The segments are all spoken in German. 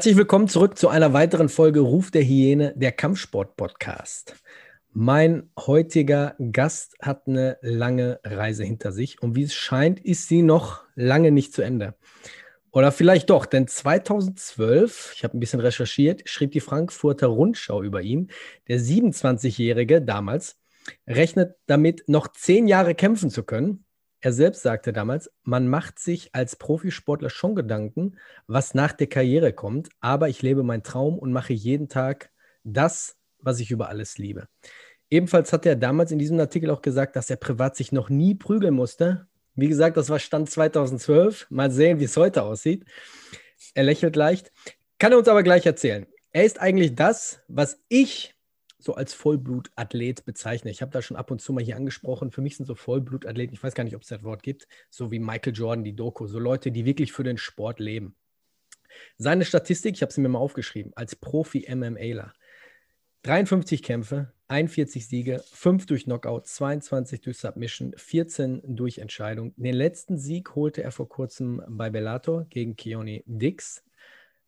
Herzlich willkommen zurück zu einer weiteren Folge Ruf der Hyäne, der Kampfsport-Podcast. Mein heutiger Gast hat eine lange Reise hinter sich und wie es scheint, ist sie noch lange nicht zu Ende. Oder vielleicht doch, denn 2012, ich habe ein bisschen recherchiert, schrieb die Frankfurter Rundschau über ihn. Der 27-Jährige damals rechnet damit, noch zehn Jahre kämpfen zu können. Er selbst sagte damals, man macht sich als Profisportler schon Gedanken, was nach der Karriere kommt, aber ich lebe meinen Traum und mache jeden Tag das, was ich über alles liebe. Ebenfalls hat er damals in diesem Artikel auch gesagt, dass er privat sich noch nie prügeln musste. Wie gesagt, das war Stand 2012. Mal sehen, wie es heute aussieht. Er lächelt leicht. Kann er uns aber gleich erzählen. Er ist eigentlich das, was ich so als Vollblutathlet bezeichne. Ich habe da schon ab und zu mal hier angesprochen. Für mich sind so Vollblutathleten, ich weiß gar nicht, ob es das Wort gibt, so wie Michael Jordan, die Doku, so Leute, die wirklich für den Sport leben. Seine Statistik, ich habe sie mir mal aufgeschrieben, als Profi-MMAler. 53 Kämpfe, 41 Siege, 5 durch Knockout, 22 durch Submission, 14 durch Entscheidung. Den letzten Sieg holte er vor kurzem bei Bellator gegen Keone Dix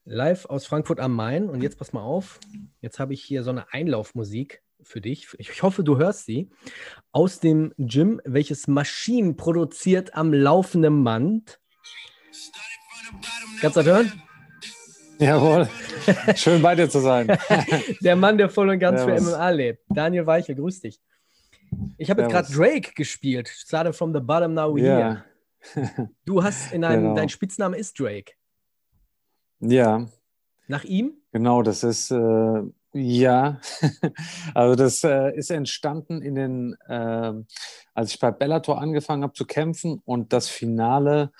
live aus Frankfurt am Main. Und jetzt pass mal auf, jetzt habe ich hier so eine Einlaufmusik für dich. Ich hoffe, du hörst sie. Aus dem Gym, welches Maschinen produziert am laufenden Band. Kannst du das hören? Jawohl. Schön bei dir zu sein. der Mann, der voll und ganz ja, für MMA lebt. Daniel Weichel, grüß dich. Ich habe jetzt gerade Drake gespielt. Started from the bottom, now we're yeah. here. Du hast in einem, genau. dein Spitzname ist Drake. Ja. Nach ihm? Genau, das ist äh, ja, also das äh, ist entstanden in den, äh, als ich bei Bellator angefangen habe zu kämpfen und das Finale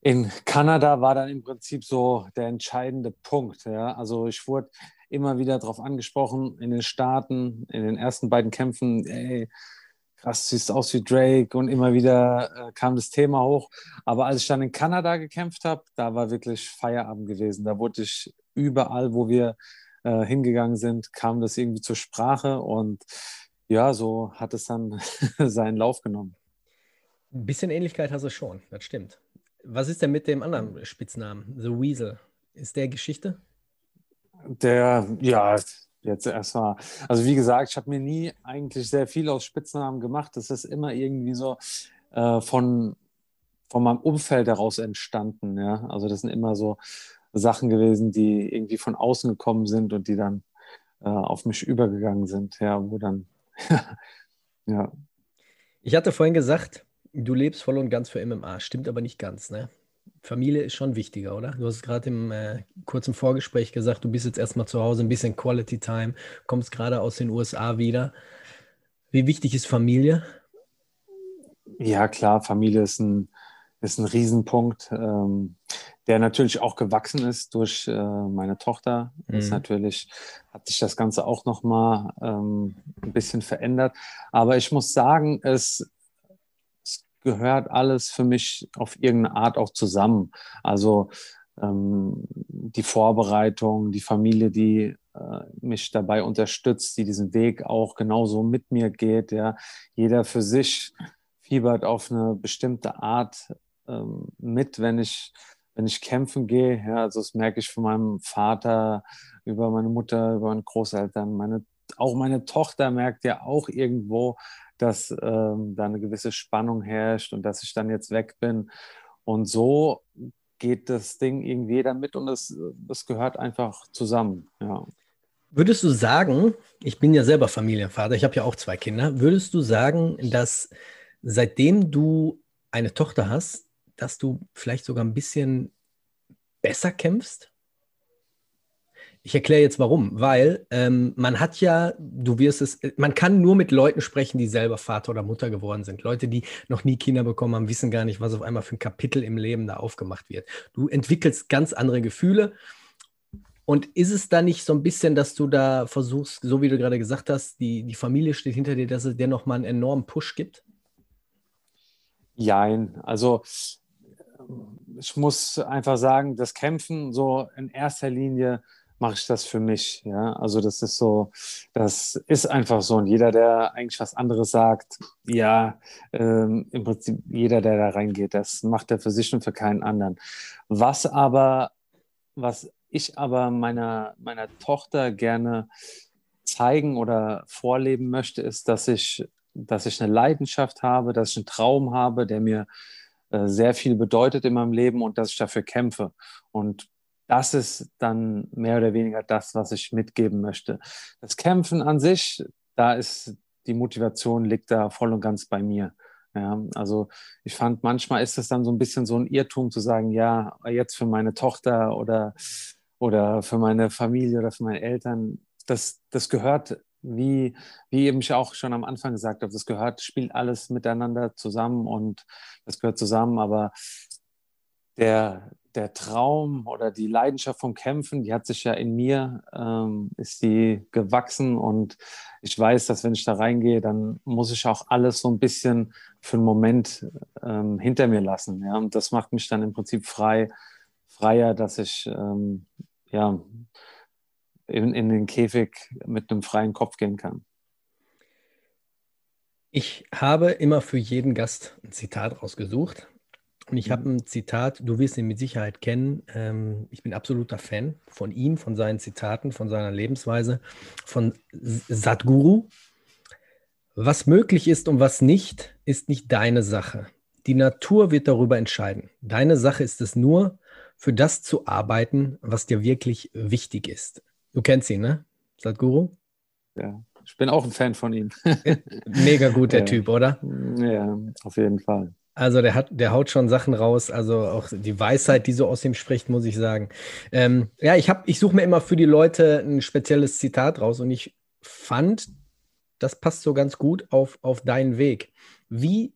in Kanada war dann im Prinzip so der entscheidende Punkt. Ja? Also ich wurde immer wieder darauf angesprochen in den Staaten, in den ersten beiden Kämpfen, ey, krass, siehst aus wie Drake und immer wieder äh, kam das Thema hoch. Aber als ich dann in Kanada gekämpft habe, da war wirklich Feierabend gewesen. Da wurde ich überall, wo wir äh, hingegangen sind, kam das irgendwie zur Sprache und ja, so hat es dann seinen Lauf genommen. Ein bisschen Ähnlichkeit hast du schon, das stimmt. Was ist denn mit dem anderen Spitznamen, The Weasel? Ist der Geschichte? Der, ja, jetzt erstmal. Also wie gesagt, ich habe mir nie eigentlich sehr viel aus Spitznamen gemacht. Das ist immer irgendwie so äh, von, von meinem Umfeld heraus entstanden. Ja? Also das sind immer so Sachen gewesen, die irgendwie von außen gekommen sind und die dann äh, auf mich übergegangen sind. Ja, wo dann, ja. Ich hatte vorhin gesagt, du lebst voll und ganz für MMA. Stimmt aber nicht ganz, ne? Familie ist schon wichtiger, oder? Du hast gerade im äh, kurzen Vorgespräch gesagt, du bist jetzt erstmal zu Hause, ein bisschen Quality Time, kommst gerade aus den USA wieder. Wie wichtig ist Familie? Ja, klar, Familie ist ein, ist ein Riesenpunkt, ähm, der natürlich auch gewachsen ist durch äh, meine Tochter. Mhm. Das natürlich hat sich das Ganze auch nochmal ähm, ein bisschen verändert. Aber ich muss sagen, es gehört alles für mich auf irgendeine Art auch zusammen. Also ähm, die Vorbereitung, die Familie, die äh, mich dabei unterstützt, die diesen Weg auch genauso mit mir geht. Ja. Jeder für sich fiebert auf eine bestimmte Art ähm, mit, wenn ich, wenn ich kämpfen gehe. Ja. Also das merke ich von meinem Vater, über meine Mutter, über meine Großeltern, meine auch meine Tochter merkt ja auch irgendwo, dass ähm, da eine gewisse Spannung herrscht und dass ich dann jetzt weg bin. Und so geht das Ding irgendwie damit und das, das gehört einfach zusammen. Ja. Würdest du sagen, ich bin ja selber Familienvater, ich habe ja auch zwei Kinder, würdest du sagen, dass seitdem du eine Tochter hast, dass du vielleicht sogar ein bisschen besser kämpfst? Ich erkläre jetzt warum, weil ähm, man hat ja, du wirst es, man kann nur mit Leuten sprechen, die selber Vater oder Mutter geworden sind. Leute, die noch nie Kinder bekommen haben, wissen gar nicht, was auf einmal für ein Kapitel im Leben da aufgemacht wird. Du entwickelst ganz andere Gefühle. Und ist es da nicht so ein bisschen, dass du da versuchst, so wie du gerade gesagt hast, die, die Familie steht hinter dir, dass es dir nochmal einen enormen Push gibt? Jein, also ich muss einfach sagen, das Kämpfen so in erster Linie mache ich das für mich. Ja, also das ist so, das ist einfach so. Und jeder, der eigentlich was anderes sagt, ja, ähm, im Prinzip jeder, der da reingeht, das macht er für sich und für keinen anderen. Was aber, was ich aber meiner, meiner Tochter gerne zeigen oder vorleben möchte, ist, dass ich, dass ich eine Leidenschaft habe, dass ich einen Traum habe, der mir äh, sehr viel bedeutet in meinem Leben und dass ich dafür kämpfe. Und das ist dann mehr oder weniger das, was ich mitgeben möchte. Das Kämpfen an sich, da ist die Motivation liegt da voll und ganz bei mir. Ja, also ich fand, manchmal ist es dann so ein bisschen so ein Irrtum zu sagen, ja, jetzt für meine Tochter oder, oder für meine Familie oder für meine Eltern. Das, das gehört, wie, wie eben ich auch schon am Anfang gesagt habe, das gehört, spielt alles miteinander zusammen und das gehört zusammen, aber der, der Traum oder die Leidenschaft vom Kämpfen, die hat sich ja in mir, ähm, ist die gewachsen und ich weiß, dass wenn ich da reingehe, dann muss ich auch alles so ein bisschen für einen Moment ähm, hinter mir lassen. Ja? Und das macht mich dann im Prinzip frei, freier, dass ich ähm, ja, in, in den Käfig mit einem freien Kopf gehen kann. Ich habe immer für jeden Gast ein Zitat rausgesucht. Und ich habe mhm. ein Zitat, du wirst ihn mit Sicherheit kennen. Ähm, ich bin absoluter Fan von ihm, von seinen Zitaten, von seiner Lebensweise, von Sadhguru. Was möglich ist und was nicht, ist nicht deine Sache. Die Natur wird darüber entscheiden. Deine Sache ist es nur, für das zu arbeiten, was dir wirklich wichtig ist. Du kennst ihn, ne? Sadhguru? Ja, ich bin auch ein Fan von ihm. Mega gut, der ja. Typ, oder? Ja, auf jeden Fall. Also der hat, der haut schon Sachen raus. Also auch die Weisheit, die so aus ihm spricht, muss ich sagen. Ähm, ja, ich habe, ich suche mir immer für die Leute ein spezielles Zitat raus und ich fand, das passt so ganz gut auf, auf deinen Weg. Wie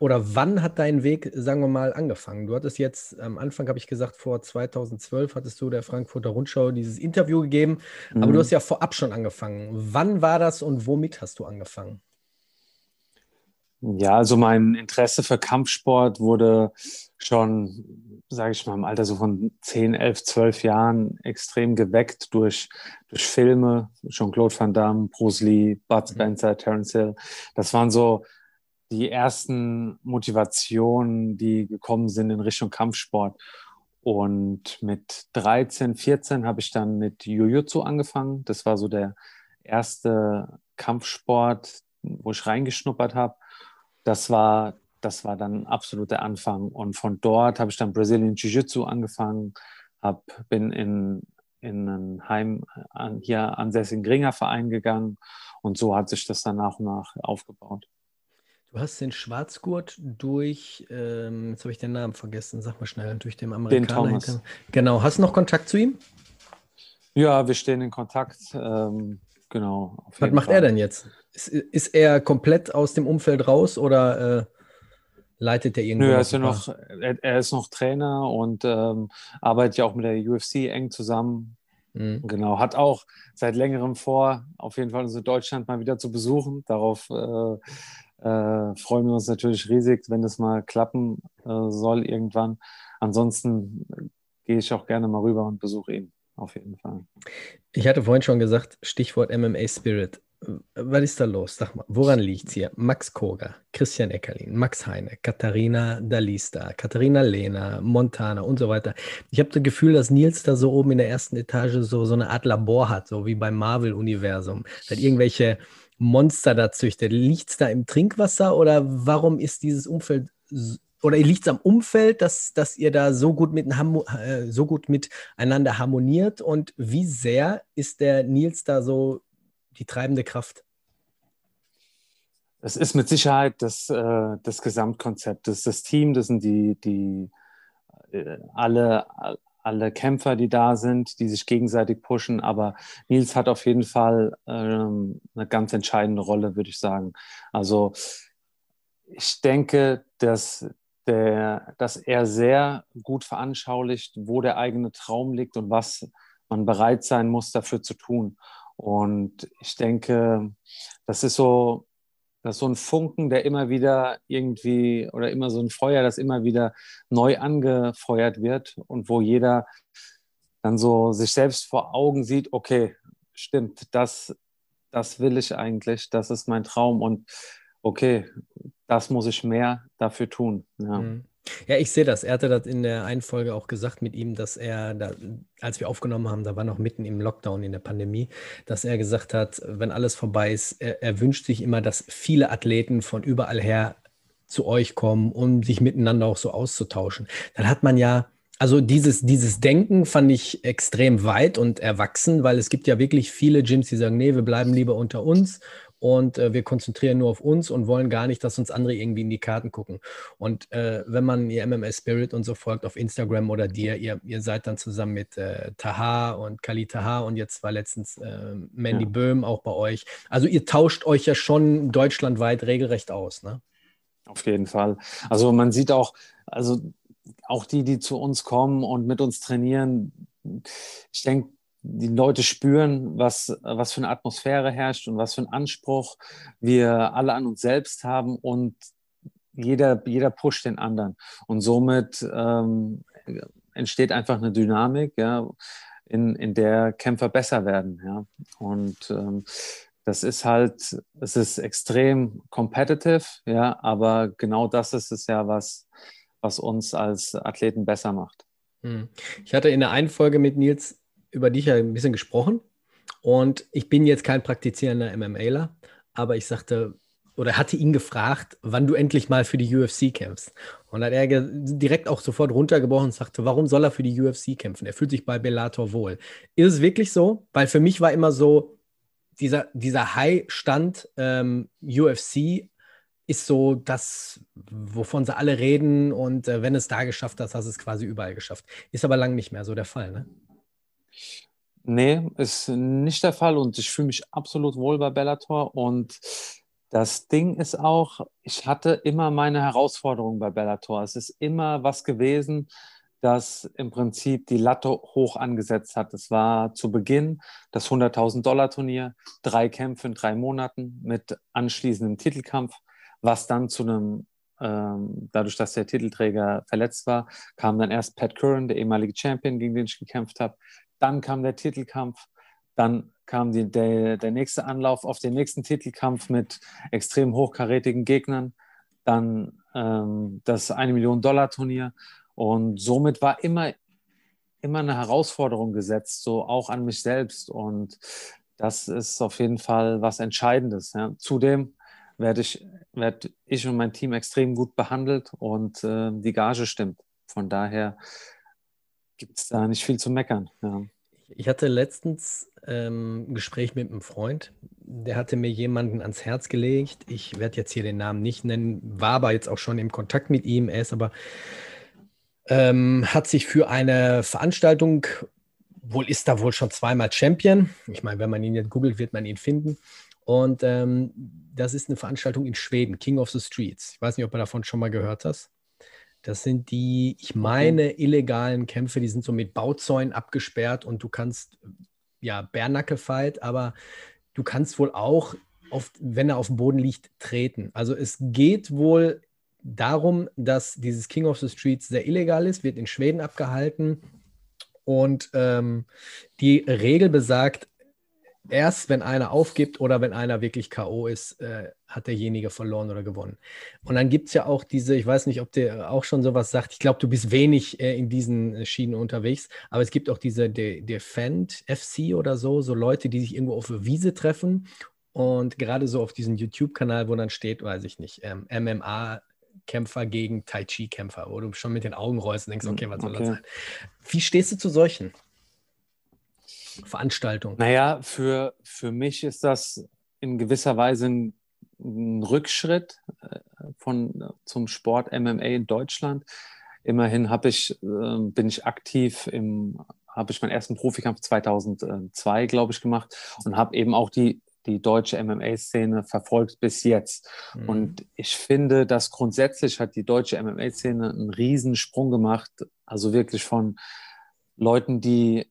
oder wann hat dein Weg, sagen wir mal, angefangen? Du hattest jetzt, am Anfang habe ich gesagt, vor 2012 hattest du der Frankfurter Rundschau dieses Interview gegeben, mhm. aber du hast ja vorab schon angefangen. Wann war das und womit hast du angefangen? Ja, also mein Interesse für Kampfsport wurde schon, sage ich mal, im Alter so von 10, 11, 12 Jahren extrem geweckt durch, durch Filme, Jean-Claude Van Damme, Bruce Lee, Bud mhm. Spencer, Terence Hill. Das waren so die ersten Motivationen, die gekommen sind in Richtung Kampfsport. Und mit 13, 14 habe ich dann mit Jiu-Jitsu angefangen. Das war so der erste Kampfsport, wo ich reingeschnuppert habe das war, das war dann absolut der Anfang. Und von dort habe ich dann Brazilian Jiu-Jitsu angefangen, hab, bin in, in ein Heim an, hier ansässigen Ringerverein gegangen und so hat sich das dann nach und nach aufgebaut. Du hast den Schwarzgurt durch, ähm, jetzt habe ich den Namen vergessen, sag mal schnell, durch den Amerikaner. Den Thomas. Genau, hast du noch Kontakt zu ihm? Ja, wir stehen in Kontakt. Ähm, genau. Was macht Fall. er denn jetzt? Ist, ist er komplett aus dem Umfeld raus oder äh, leitet er irgendwo? Nö, er ist ja noch, er, er, ist noch Trainer und ähm, arbeitet ja auch mit der UFC eng zusammen. Mhm. Genau, hat auch seit längerem vor, auf jeden Fall unsere Deutschland mal wieder zu besuchen. Darauf äh, äh, freuen wir uns natürlich riesig, wenn das mal klappen äh, soll irgendwann. Ansonsten gehe ich auch gerne mal rüber und besuche ihn, auf jeden Fall. Ich hatte vorhin schon gesagt, Stichwort MMA Spirit was ist da los? Sag mal, woran liegt es hier? Max Koga, Christian Eckerlin, Max Heine, Katharina Dalista, Katharina Lehner, Montana und so weiter. Ich habe das Gefühl, dass Nils da so oben in der ersten Etage so, so eine Art Labor hat, so wie beim Marvel-Universum. Hat irgendwelche Monster da züchtet. Liegt es da im Trinkwasser oder warum ist dieses Umfeld oder liegt es am Umfeld, dass, dass ihr da so gut, mit, äh, so gut miteinander harmoniert und wie sehr ist der Nils da so die treibende Kraft? Es ist mit Sicherheit das, äh, das Gesamtkonzept, das ist das Team, das sind die, die äh, alle, alle Kämpfer, die da sind, die sich gegenseitig pushen. Aber Nils hat auf jeden Fall ähm, eine ganz entscheidende Rolle, würde ich sagen. Also ich denke, dass, der, dass er sehr gut veranschaulicht, wo der eigene Traum liegt und was man bereit sein muss, dafür zu tun. Und ich denke, das ist so, das ist so ein Funken, der immer wieder irgendwie oder immer so ein Feuer, das immer wieder neu angefeuert wird und wo jeder dann so sich selbst vor Augen sieht, okay, stimmt, das, das will ich eigentlich, das ist mein Traum und okay, das muss ich mehr dafür tun. Ja. Mhm. Ja, ich sehe das. Er hatte das in der einen Folge auch gesagt mit ihm, dass er, da, als wir aufgenommen haben, da war noch mitten im Lockdown in der Pandemie, dass er gesagt hat, wenn alles vorbei ist, er, er wünscht sich immer, dass viele Athleten von überall her zu euch kommen, um sich miteinander auch so auszutauschen. Dann hat man ja also dieses, dieses Denken fand ich extrem weit und erwachsen, weil es gibt ja wirklich viele Gyms, die sagen, nee, wir bleiben lieber unter uns und äh, wir konzentrieren nur auf uns und wollen gar nicht, dass uns andere irgendwie in die Karten gucken. Und äh, wenn man ihr MMS Spirit und so folgt auf Instagram oder dir, ihr, ihr seid dann zusammen mit äh, Taha und Kali Taha und jetzt war letztens äh, Mandy ja. Böhm auch bei euch. Also ihr tauscht euch ja schon deutschlandweit regelrecht aus, ne? Auf jeden Fall. Also man sieht auch, also auch die, die zu uns kommen und mit uns trainieren, ich denke, die Leute spüren, was, was für eine Atmosphäre herrscht und was für einen Anspruch wir alle an uns selbst haben und jeder, jeder pusht den anderen. Und somit ähm, entsteht einfach eine Dynamik, ja, in, in der Kämpfer besser werden. Ja. Und ähm, das ist halt, es ist extrem competitive, ja, aber genau das ist es ja, was, was uns als Athleten besser macht. Hm. Ich hatte in der einen Folge mit Nils über dich ja ein bisschen gesprochen. Und ich bin jetzt kein praktizierender MMAler, aber ich sagte, oder hatte ihn gefragt, wann du endlich mal für die UFC kämpfst. Und hat er direkt auch sofort runtergebrochen und sagte, warum soll er für die UFC kämpfen? Er fühlt sich bei Bellator wohl. Ist es wirklich so? Weil für mich war immer so, dieser, dieser High-Stand ähm, UFC ist so das, wovon sie alle reden. Und äh, wenn es da geschafft hast, hast es quasi überall geschafft. Ist aber lang nicht mehr so der Fall, ne? Nee, ist nicht der Fall und ich fühle mich absolut wohl bei Bellator und das Ding ist auch, ich hatte immer meine Herausforderungen bei Bellator. Es ist immer was gewesen, das im Prinzip die Latte hoch angesetzt hat. Es war zu Beginn das 100.000 Dollar Turnier, drei Kämpfe in drei Monaten mit anschließendem Titelkampf, was dann zu einem ähm, dadurch, dass der Titelträger verletzt war, kam dann erst Pat Curran, der ehemalige Champion, gegen den ich gekämpft habe. Dann kam der Titelkampf. Dann kam die, der, der nächste Anlauf auf den nächsten Titelkampf mit extrem hochkarätigen Gegnern. Dann ähm, das 1 Million Dollar Turnier. Und somit war immer, immer eine Herausforderung gesetzt, so auch an mich selbst. Und das ist auf jeden Fall was Entscheidendes. Ja. Zudem werde ich, werd ich und mein Team extrem gut behandelt und äh, die Gage stimmt. Von daher gibt es da nicht viel zu meckern. Ja. Ich hatte letztens ähm, ein Gespräch mit einem Freund, der hatte mir jemanden ans Herz gelegt. Ich werde jetzt hier den Namen nicht nennen, war aber jetzt auch schon im Kontakt mit ihm. Er ist aber, ähm, hat sich für eine Veranstaltung, wohl ist da wohl schon zweimal Champion. Ich meine, wenn man ihn jetzt googelt, wird man ihn finden. Und ähm, das ist eine Veranstaltung in Schweden, King of the Streets. Ich weiß nicht, ob du davon schon mal gehört hast. Das sind die, ich meine, illegalen Kämpfe, die sind so mit Bauzäunen abgesperrt und du kannst, ja, Bärnacke-Fight, aber du kannst wohl auch, auf, wenn er auf dem Boden liegt, treten. Also es geht wohl darum, dass dieses King of the Streets sehr illegal ist, wird in Schweden abgehalten. Und ähm, die Regel besagt, erst wenn einer aufgibt oder wenn einer wirklich K.O. ist, äh, hat derjenige verloren oder gewonnen. Und dann gibt es ja auch diese, ich weiß nicht, ob der auch schon sowas sagt, ich glaube, du bist wenig äh, in diesen Schienen unterwegs, aber es gibt auch diese De Defend FC oder so, so Leute, die sich irgendwo auf der Wiese treffen und gerade so auf diesem YouTube-Kanal, wo dann steht, weiß ich nicht, ähm, MMA. Kämpfer gegen Tai Chi-Kämpfer, wo du schon mit den Augen rollst und denkst, okay, was soll okay. das sein? Wie stehst du zu solchen? Veranstaltung? Naja, für, für mich ist das in gewisser Weise ein, ein Rückschritt äh, von, zum Sport MMA in Deutschland. immerhin habe ich, äh, bin ich aktiv im, habe ich meinen ersten Profikampf 2002, glaube ich, gemacht und habe eben auch die die deutsche MMA-Szene verfolgt bis jetzt. Mhm. Und ich finde, dass grundsätzlich hat die deutsche MMA-Szene einen Riesensprung gemacht. Also wirklich von Leuten, die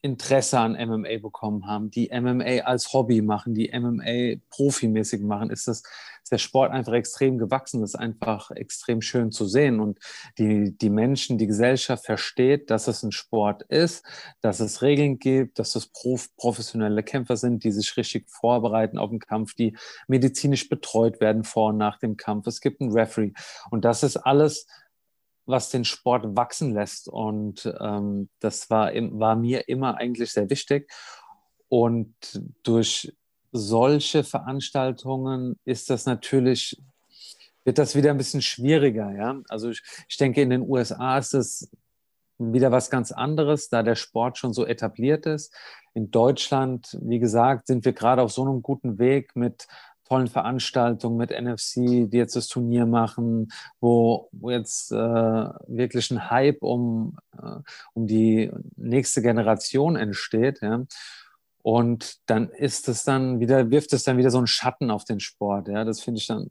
Interesse an MMA bekommen haben, die MMA als Hobby machen, die MMA profimäßig machen, ist das ist der Sport einfach extrem gewachsen. Das ist einfach extrem schön zu sehen. Und die, die Menschen, die Gesellschaft versteht, dass es ein Sport ist, dass es Regeln gibt, dass es prof professionelle Kämpfer sind, die sich richtig vorbereiten auf den Kampf, die medizinisch betreut werden vor und nach dem Kampf. Es gibt einen Referee. Und das ist alles was den Sport wachsen lässt. Und ähm, das war, war mir immer eigentlich sehr wichtig. Und durch solche Veranstaltungen ist das natürlich, wird das wieder ein bisschen schwieriger. Ja? Also ich, ich denke, in den USA ist es wieder was ganz anderes, da der Sport schon so etabliert ist. In Deutschland, wie gesagt, sind wir gerade auf so einem guten Weg mit tollen Veranstaltungen mit NFC, die jetzt das Turnier machen, wo, wo jetzt äh, wirklich ein Hype um, äh, um die nächste Generation entsteht. Ja? Und dann ist es dann wieder, wirft es dann wieder so einen Schatten auf den Sport. Ja, das finde ich dann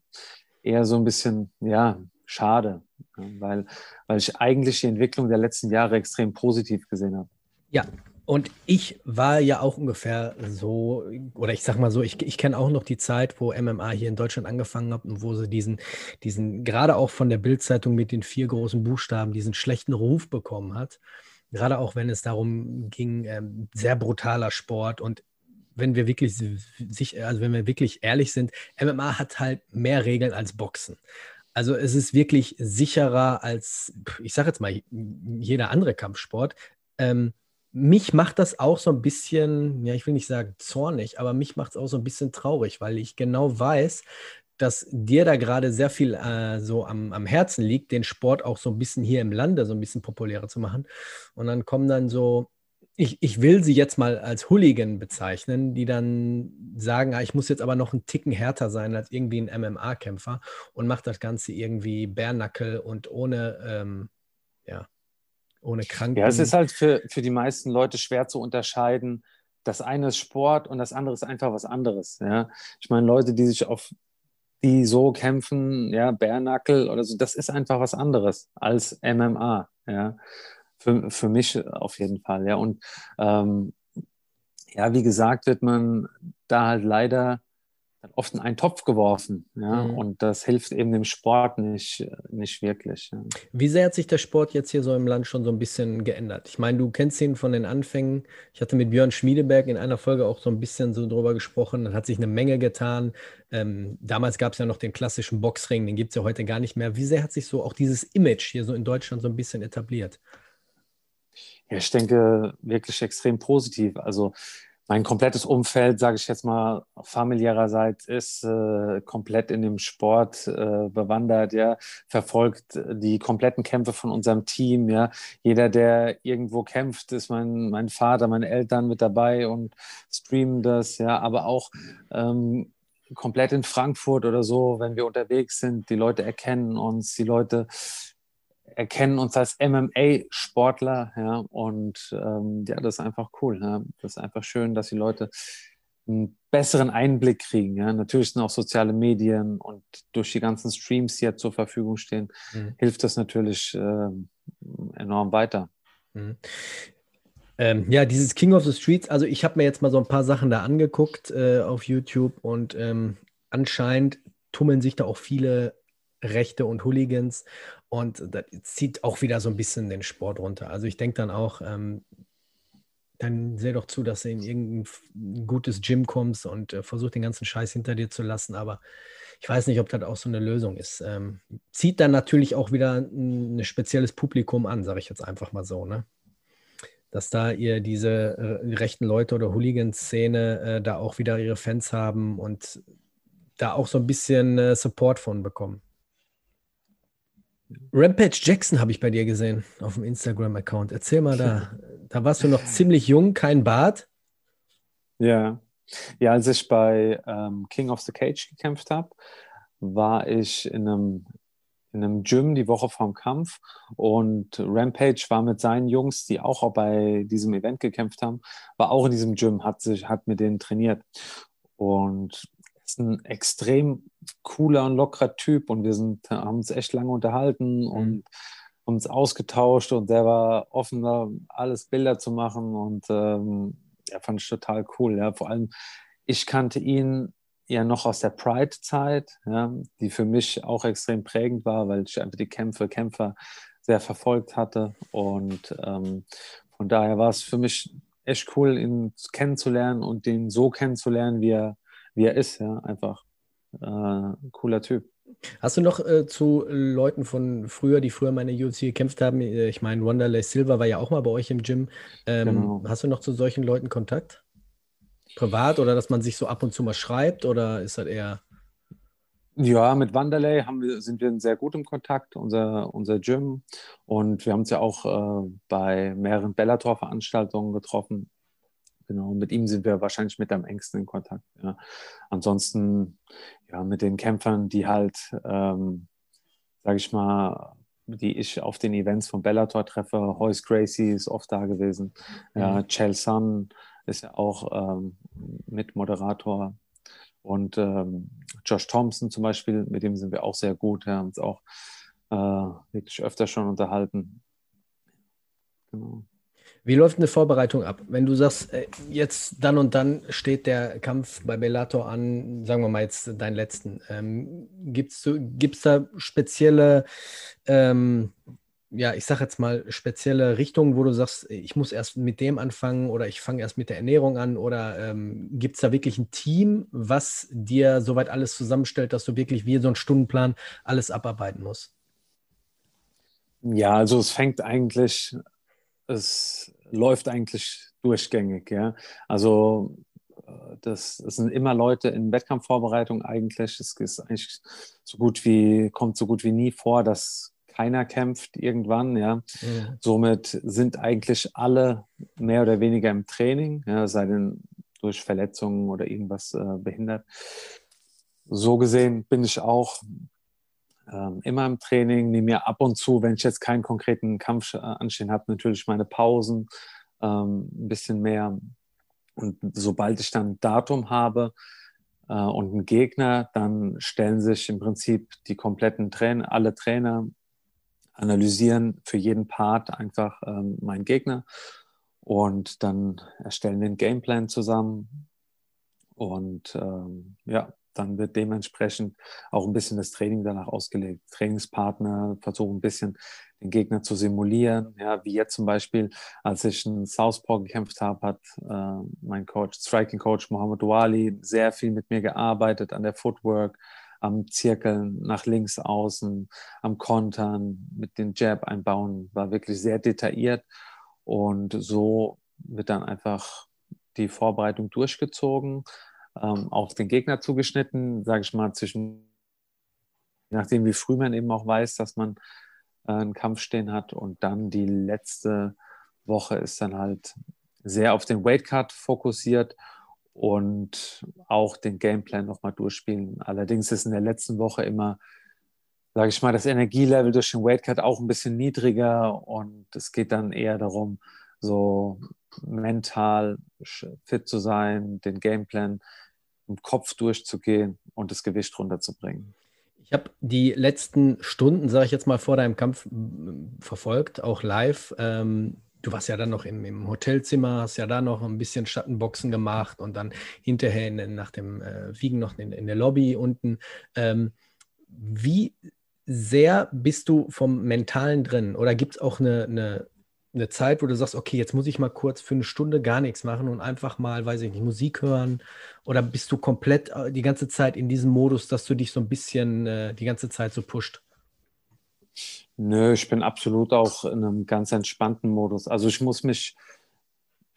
eher so ein bisschen, ja, schade, weil, weil ich eigentlich die Entwicklung der letzten Jahre extrem positiv gesehen habe. Ja, und ich war ja auch ungefähr so, oder ich sag mal so, ich, ich kenne auch noch die Zeit, wo MMA hier in Deutschland angefangen hat und wo sie diesen, diesen, gerade auch von der Bildzeitung mit den vier großen Buchstaben, diesen schlechten Ruf bekommen hat gerade auch wenn es darum ging, ähm, sehr brutaler Sport und wenn wir wirklich sich, also wenn wir wirklich ehrlich sind, MMA hat halt mehr Regeln als Boxen. Also es ist wirklich sicherer als, ich sage jetzt mal, jeder andere Kampfsport. Ähm, mich macht das auch so ein bisschen, ja, ich will nicht sagen zornig, aber mich macht es auch so ein bisschen traurig, weil ich genau weiß, dass dir da gerade sehr viel äh, so am, am Herzen liegt, den Sport auch so ein bisschen hier im Lande so ein bisschen populärer zu machen. Und dann kommen dann so, ich, ich will sie jetzt mal als Hooligan bezeichnen, die dann sagen, ah, ich muss jetzt aber noch einen Ticken härter sein als irgendwie ein MMA-Kämpfer und macht das Ganze irgendwie Bärnackel und ohne, ähm, ohne Kranken. Ja, es ist halt für, für die meisten Leute schwer zu unterscheiden. Das eine ist Sport und das andere ist einfach was anderes. Ja? Ich meine, Leute, die sich auf die so kämpfen, ja, Bärnackel oder so, das ist einfach was anderes als MMA, ja. Für, für mich auf jeden Fall, ja. Und ähm, ja, wie gesagt, wird man da halt leider oft in einen Topf geworfen. Ja? Mhm. Und das hilft eben dem Sport nicht, nicht wirklich. Ja. Wie sehr hat sich der Sport jetzt hier so im Land schon so ein bisschen geändert? Ich meine, du kennst ihn von den Anfängen. Ich hatte mit Björn Schmiedeberg in einer Folge auch so ein bisschen so drüber gesprochen. Da hat sich eine Menge getan. Ähm, damals gab es ja noch den klassischen Boxring, den gibt es ja heute gar nicht mehr. Wie sehr hat sich so auch dieses Image hier so in Deutschland so ein bisschen etabliert? Ja, ich denke wirklich extrem positiv. Also mein komplettes Umfeld, sage ich jetzt mal, familiärerseits ist äh, komplett in dem Sport äh, bewandert, ja, verfolgt die kompletten Kämpfe von unserem Team, ja. Jeder, der irgendwo kämpft, ist mein, mein Vater, meine Eltern mit dabei und streamen das, ja, aber auch ähm, komplett in Frankfurt oder so, wenn wir unterwegs sind, die Leute erkennen uns, die Leute erkennen uns als MMA-Sportler, ja, und ähm, ja, das ist einfach cool. Ja. Das ist einfach schön, dass die Leute einen besseren Einblick kriegen. Ja. Natürlich sind auch soziale Medien und durch die ganzen Streams, die jetzt zur Verfügung stehen, mhm. hilft das natürlich äh, enorm weiter. Mhm. Ähm, ja, dieses King of the Streets, also ich habe mir jetzt mal so ein paar Sachen da angeguckt äh, auf YouTube und ähm, anscheinend tummeln sich da auch viele Rechte und Hooligans und das zieht auch wieder so ein bisschen den Sport runter. Also ich denke dann auch, ähm, dann seh doch zu, dass du in irgendein gutes Gym kommst und äh, versuch den ganzen Scheiß hinter dir zu lassen. Aber ich weiß nicht, ob das auch so eine Lösung ist. Ähm, zieht dann natürlich auch wieder ein, ein spezielles Publikum an, sage ich jetzt einfach mal so, ne? Dass da ihr diese äh, rechten Leute oder Hooligan-Szene äh, da auch wieder ihre Fans haben und da auch so ein bisschen äh, Support von bekommen. Rampage Jackson habe ich bei dir gesehen auf dem Instagram-Account. Erzähl mal da. Da warst du noch ziemlich jung, kein Bart. Ja. Ja, als ich bei ähm, King of the Cage gekämpft habe, war ich in einem, in einem Gym die Woche vorm Kampf und Rampage war mit seinen Jungs, die auch bei diesem Event gekämpft haben, war auch in diesem Gym, hat sich, hat mit denen trainiert und ist ein extrem cooler und lockerer Typ und wir sind, haben uns echt lange unterhalten mhm. und uns ausgetauscht und der war offen, alles Bilder zu machen und ähm, ja, fand ich total cool. Ja. Vor allem, ich kannte ihn ja noch aus der Pride-Zeit, ja, die für mich auch extrem prägend war, weil ich einfach die Kämpfe, Kämpfer sehr verfolgt hatte. Und ähm, von daher war es für mich echt cool, ihn kennenzulernen und den so kennenzulernen, wie er, wie er ist. Ja, einfach äh, cooler Typ. Hast du noch äh, zu Leuten von früher, die früher meine UFC gekämpft haben? Äh, ich meine, Wanderlei Silva war ja auch mal bei euch im Gym. Ähm, genau. Hast du noch zu solchen Leuten Kontakt? privat oder dass man sich so ab und zu mal schreibt oder ist das eher. Ja, mit Wanderlei haben wir, sind wir in sehr gutem Kontakt, unser, unser Gym. Und wir haben uns ja auch äh, bei mehreren Bellator-Veranstaltungen getroffen. Genau, mit ihm sind wir wahrscheinlich mit am engsten in Kontakt. Ja. Ansonsten, ja, mit den Kämpfern, die halt, ähm, sage ich mal, die ich auf den Events von Bellator treffe. Hoyce Gracie ist oft da gewesen. Ja, mhm. Chael Sun, ist ja auch ähm, Mitmoderator. Und ähm, Josh Thompson zum Beispiel, mit dem sind wir auch sehr gut. Wir haben uns auch äh, wirklich öfter schon unterhalten. Genau. Wie läuft eine Vorbereitung ab? Wenn du sagst, äh, jetzt dann und dann steht der Kampf bei Bellator an, sagen wir mal jetzt deinen letzten. Ähm, Gibt es da spezielle ähm, ja, ich sage jetzt mal, spezielle Richtungen, wo du sagst, ich muss erst mit dem anfangen oder ich fange erst mit der Ernährung an? Oder ähm, gibt es da wirklich ein Team, was dir soweit alles zusammenstellt, dass du wirklich wie so ein Stundenplan alles abarbeiten musst? Ja, also es fängt eigentlich, es läuft eigentlich durchgängig, ja. Also äh, das, das sind immer Leute in Wettkampfvorbereitung eigentlich. Es ist eigentlich so gut wie, kommt so gut wie nie vor, dass keiner kämpft irgendwann, ja. Mhm. Somit sind eigentlich alle mehr oder weniger im Training, ja, sei denn durch Verletzungen oder irgendwas äh, behindert. So gesehen bin ich auch ähm, immer im Training, nehme mir ab und zu, wenn ich jetzt keinen konkreten Kampf äh, anstehen habe, natürlich meine Pausen, ähm, ein bisschen mehr. Und sobald ich dann ein Datum habe, äh, und einen Gegner, dann stellen sich im Prinzip die kompletten Trainer, alle Trainer analysieren für jeden Part einfach ähm, meinen Gegner. Und dann erstellen einen Gameplan zusammen. Und ähm, ja, dann wird dementsprechend auch ein bisschen das Training danach ausgelegt. Trainingspartner versuchen ein bisschen den Gegner zu simulieren. Ja, wie jetzt zum Beispiel, als ich einen Southpaw gekämpft habe, hat äh, mein Coach, Striking Coach Mohammed Wali sehr viel mit mir gearbeitet an der Footwork, am Zirkeln nach links außen, am Kontern, mit den Jab einbauen, war wirklich sehr detailliert. Und so wird dann einfach die Vorbereitung durchgezogen, ähm, auf den Gegner zugeschnitten, sage ich mal, zwischen, nachdem wie früh man eben auch weiß, dass man äh, einen Kampf stehen hat. Und dann die letzte Woche ist dann halt sehr auf den Weightcut fokussiert und auch den Gameplan nochmal durchspielen. Allerdings ist in der letzten Woche immer, sage ich mal, das Energielevel durch den Weightcut auch ein bisschen niedriger und es geht dann eher darum, so mental fit zu sein, den Gameplan im Kopf durchzugehen und das Gewicht runterzubringen. Ich habe die letzten Stunden, sage ich jetzt mal, vor deinem Kampf verfolgt, auch live. Ähm, du warst ja dann noch im, im, Hotelzimmer, hast ja da noch ein bisschen Schattenboxen gemacht und dann hinterher in, nach dem äh, Wiegen noch in, in, der Lobby unten. Ähm, wie sehr bist du vom Mentalen drin? Oder gibt es auch eine, eine, eine, Zeit, wo du sagst, okay, jetzt muss ich mal kurz für eine Stunde gar nichts machen und einfach mal, weiß ich nicht, Musik hören? Oder bist du komplett äh, die ganze Zeit in diesem Modus, dass du dich so ein bisschen äh, die ganze Zeit so pusht? Nö, ich bin absolut auch in einem ganz entspannten Modus. Also ich muss mich,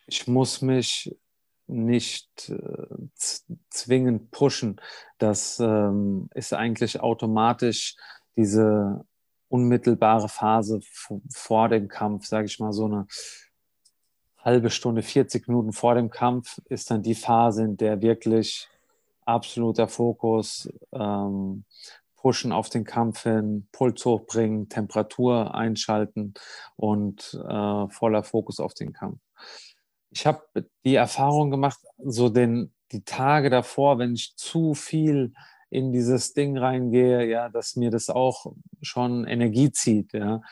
ich muss mich nicht äh, zwingend pushen. Das ähm, ist eigentlich automatisch diese unmittelbare Phase vor dem Kampf, sage ich mal so eine halbe Stunde, 40 Minuten vor dem Kampf ist dann die Phase, in der wirklich absoluter Fokus, ähm, pushen auf den Kampf hin, Puls hochbringen, Temperatur einschalten und äh, voller Fokus auf den Kampf. Ich habe die Erfahrung gemacht, so den, die Tage davor, wenn ich zu viel in dieses Ding reingehe, ja, dass mir das auch schon Energie zieht, ja.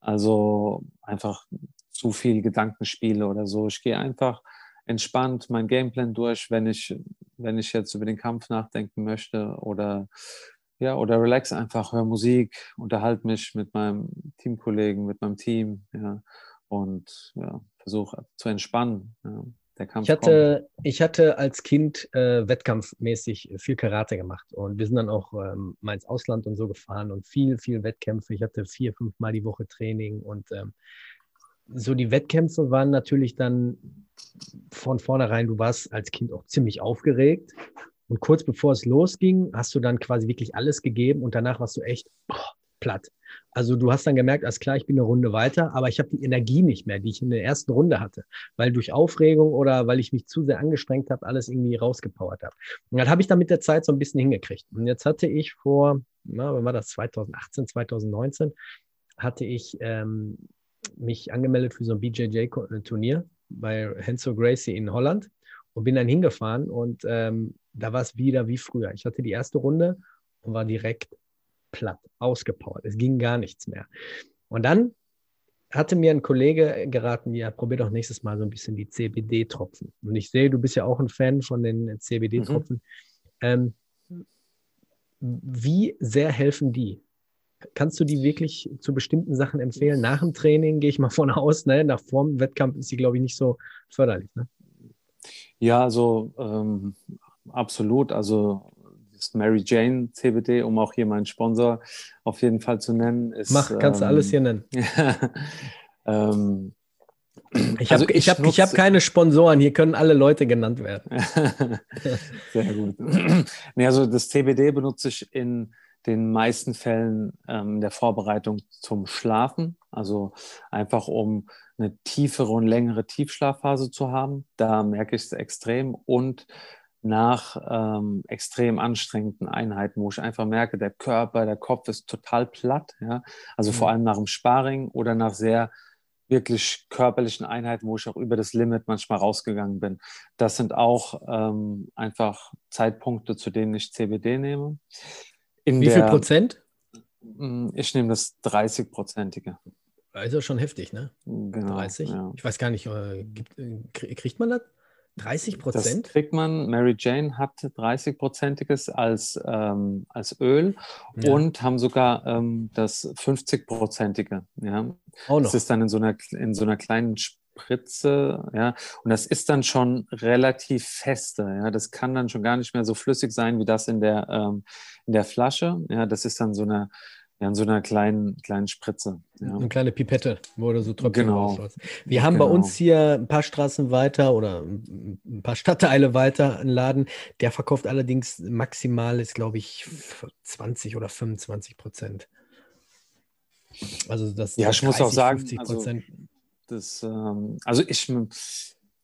Also einfach zu viel Gedankenspiele oder so. Ich gehe einfach entspannt mein Gameplan durch, wenn ich, wenn ich jetzt über den Kampf nachdenken möchte oder ja, oder relax einfach, höre Musik, unterhalte mich mit meinem Teamkollegen, mit meinem Team, ja, und ja, versuche zu entspannen. Ja. Ich hatte, ich hatte als Kind äh, wettkampfmäßig viel Karate gemacht und wir sind dann auch ähm, mal ins Ausland und so gefahren und viel, viel Wettkämpfe. Ich hatte vier, fünf Mal die Woche Training und ähm, so die Wettkämpfe waren natürlich dann von vornherein, du warst als Kind auch ziemlich aufgeregt und kurz bevor es losging, hast du dann quasi wirklich alles gegeben und danach warst du echt boah, platt. Also du hast dann gemerkt, alles klar, ich bin eine Runde weiter, aber ich habe die Energie nicht mehr, die ich in der ersten Runde hatte, weil durch Aufregung oder weil ich mich zu sehr angestrengt habe, alles irgendwie rausgepowert habe. Und dann habe ich dann mit der Zeit so ein bisschen hingekriegt. Und jetzt hatte ich vor, na, wann war das, 2018, 2019, hatte ich ähm, mich angemeldet für so ein BJJ-Turnier bei Henso Gracie in Holland und bin dann hingefahren und ähm, da war es wieder wie früher. Ich hatte die erste Runde und war direkt platt, ausgepowert. Es ging gar nichts mehr. Und dann hatte mir ein Kollege geraten, ja, probier doch nächstes Mal so ein bisschen die CBD-Tropfen. Und ich sehe, du bist ja auch ein Fan von den CBD-Tropfen. Mhm. Ähm, wie sehr helfen die? Kannst du die wirklich zu bestimmten Sachen empfehlen? Nach dem Training gehe ich mal von aus, ne? nach vorm Wettkampf ist die, glaube ich, nicht so förderlich. Ne? Ja, also ähm, absolut. Also das Mary Jane CBD, um auch hier meinen Sponsor auf jeden Fall zu nennen. Ist, Mach, kannst ähm, du alles hier nennen. ähm, ich habe also ich hab, ich hab keine Sponsoren, hier können alle Leute genannt werden. Sehr gut. nee, also das CBD benutze ich in den meisten Fällen ähm, in der Vorbereitung zum Schlafen, also einfach um eine tiefere und längere Tiefschlafphase zu haben. Da merke ich es extrem und nach ähm, extrem anstrengenden Einheiten, wo ich einfach merke, der Körper, der Kopf ist total platt. Ja? Also mhm. vor allem nach dem Sparring oder nach sehr wirklich körperlichen Einheiten, wo ich auch über das Limit manchmal rausgegangen bin. Das sind auch ähm, einfach Zeitpunkte, zu denen ich CBD nehme. In Wie der, viel Prozent? Mm, ich nehme das 30-prozentige. Also schon heftig, ne? Genau, 30? Ja. Ich weiß gar nicht, äh, gibt, äh, kriegt man das? 30 Prozent? Das kriegt man. Mary Jane hat 30-prozentiges als, ähm, als Öl ja. und haben sogar ähm, das 50-prozentige. Ja. Noch. Das ist dann in so einer, in so einer kleinen Spritze, ja, und das ist dann schon relativ feste, ja, das kann dann schon gar nicht mehr so flüssig sein wie das in der, ähm, in der Flasche, ja, das ist dann so eine, ja, in so einer kleinen, kleinen Spritze. Ja. Eine kleine Pipette, wo du so Tröpfchen genau. Wir haben genau. bei uns hier ein paar Straßen weiter oder ein paar Stadtteile weiter einen Laden, der verkauft allerdings maximal, ist glaube ich 20 oder 25 Prozent. Also das Ja, ich 30, muss auch sagen, also, das, ähm, also ich,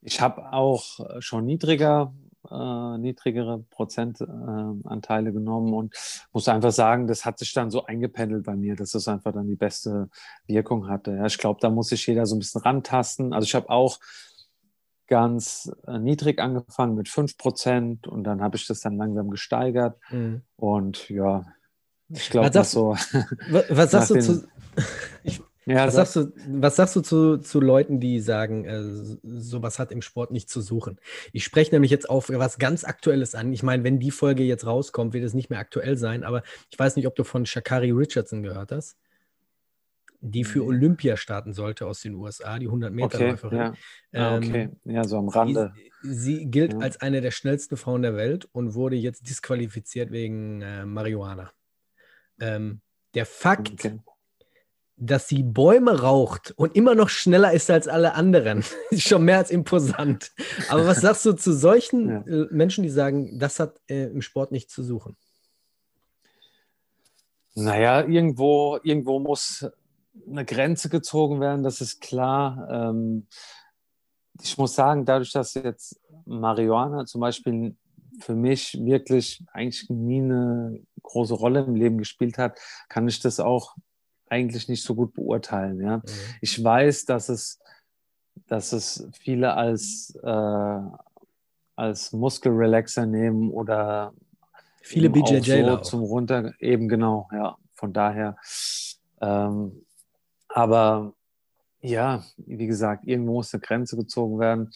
ich habe auch schon niedriger äh, niedrigere Prozentanteile äh, genommen und muss einfach sagen, das hat sich dann so eingependelt bei mir, dass es einfach dann die beste Wirkung hatte. Ja, ich glaube, da muss sich jeder so ein bisschen rantasten. Also ich habe auch ganz äh, niedrig angefangen mit 5% und dann habe ich das dann langsam gesteigert. Mhm. Und ja, ich glaube, was, so. Was, was sagst du zu. Ich, ja, was, sagst du, was sagst du zu, zu Leuten, die sagen, äh, sowas hat im Sport nicht zu suchen? Ich spreche nämlich jetzt auf was ganz Aktuelles an. Ich meine, wenn die Folge jetzt rauskommt, wird es nicht mehr aktuell sein, aber ich weiß nicht, ob du von Shakari Richardson gehört hast, die für Olympia starten sollte aus den USA, die 100 Meter okay, Läuferin. Ja. Ah, okay, ja, so am Rande. Sie, sie gilt ja. als eine der schnellsten Frauen der Welt und wurde jetzt disqualifiziert wegen äh, Marihuana. Ähm, der Fakt, okay dass sie Bäume raucht und immer noch schneller ist als alle anderen, ist schon mehr als imposant. Aber was sagst du zu solchen ja. Äh, Menschen, die sagen, das hat äh, im Sport nichts zu suchen? Naja, irgendwo, irgendwo muss eine Grenze gezogen werden, das ist klar. Ähm, ich muss sagen, dadurch, dass jetzt Marihuana zum Beispiel für mich wirklich eigentlich nie eine große Rolle im Leben gespielt hat, kann ich das auch eigentlich nicht so gut beurteilen. Ja? Mhm. Ich weiß, dass es, dass es viele als, äh, als Muskelrelaxer nehmen oder viele BJJ so zum runter eben genau. Ja, von daher. Ähm, aber ja, wie gesagt, irgendwo muss eine Grenze gezogen werden.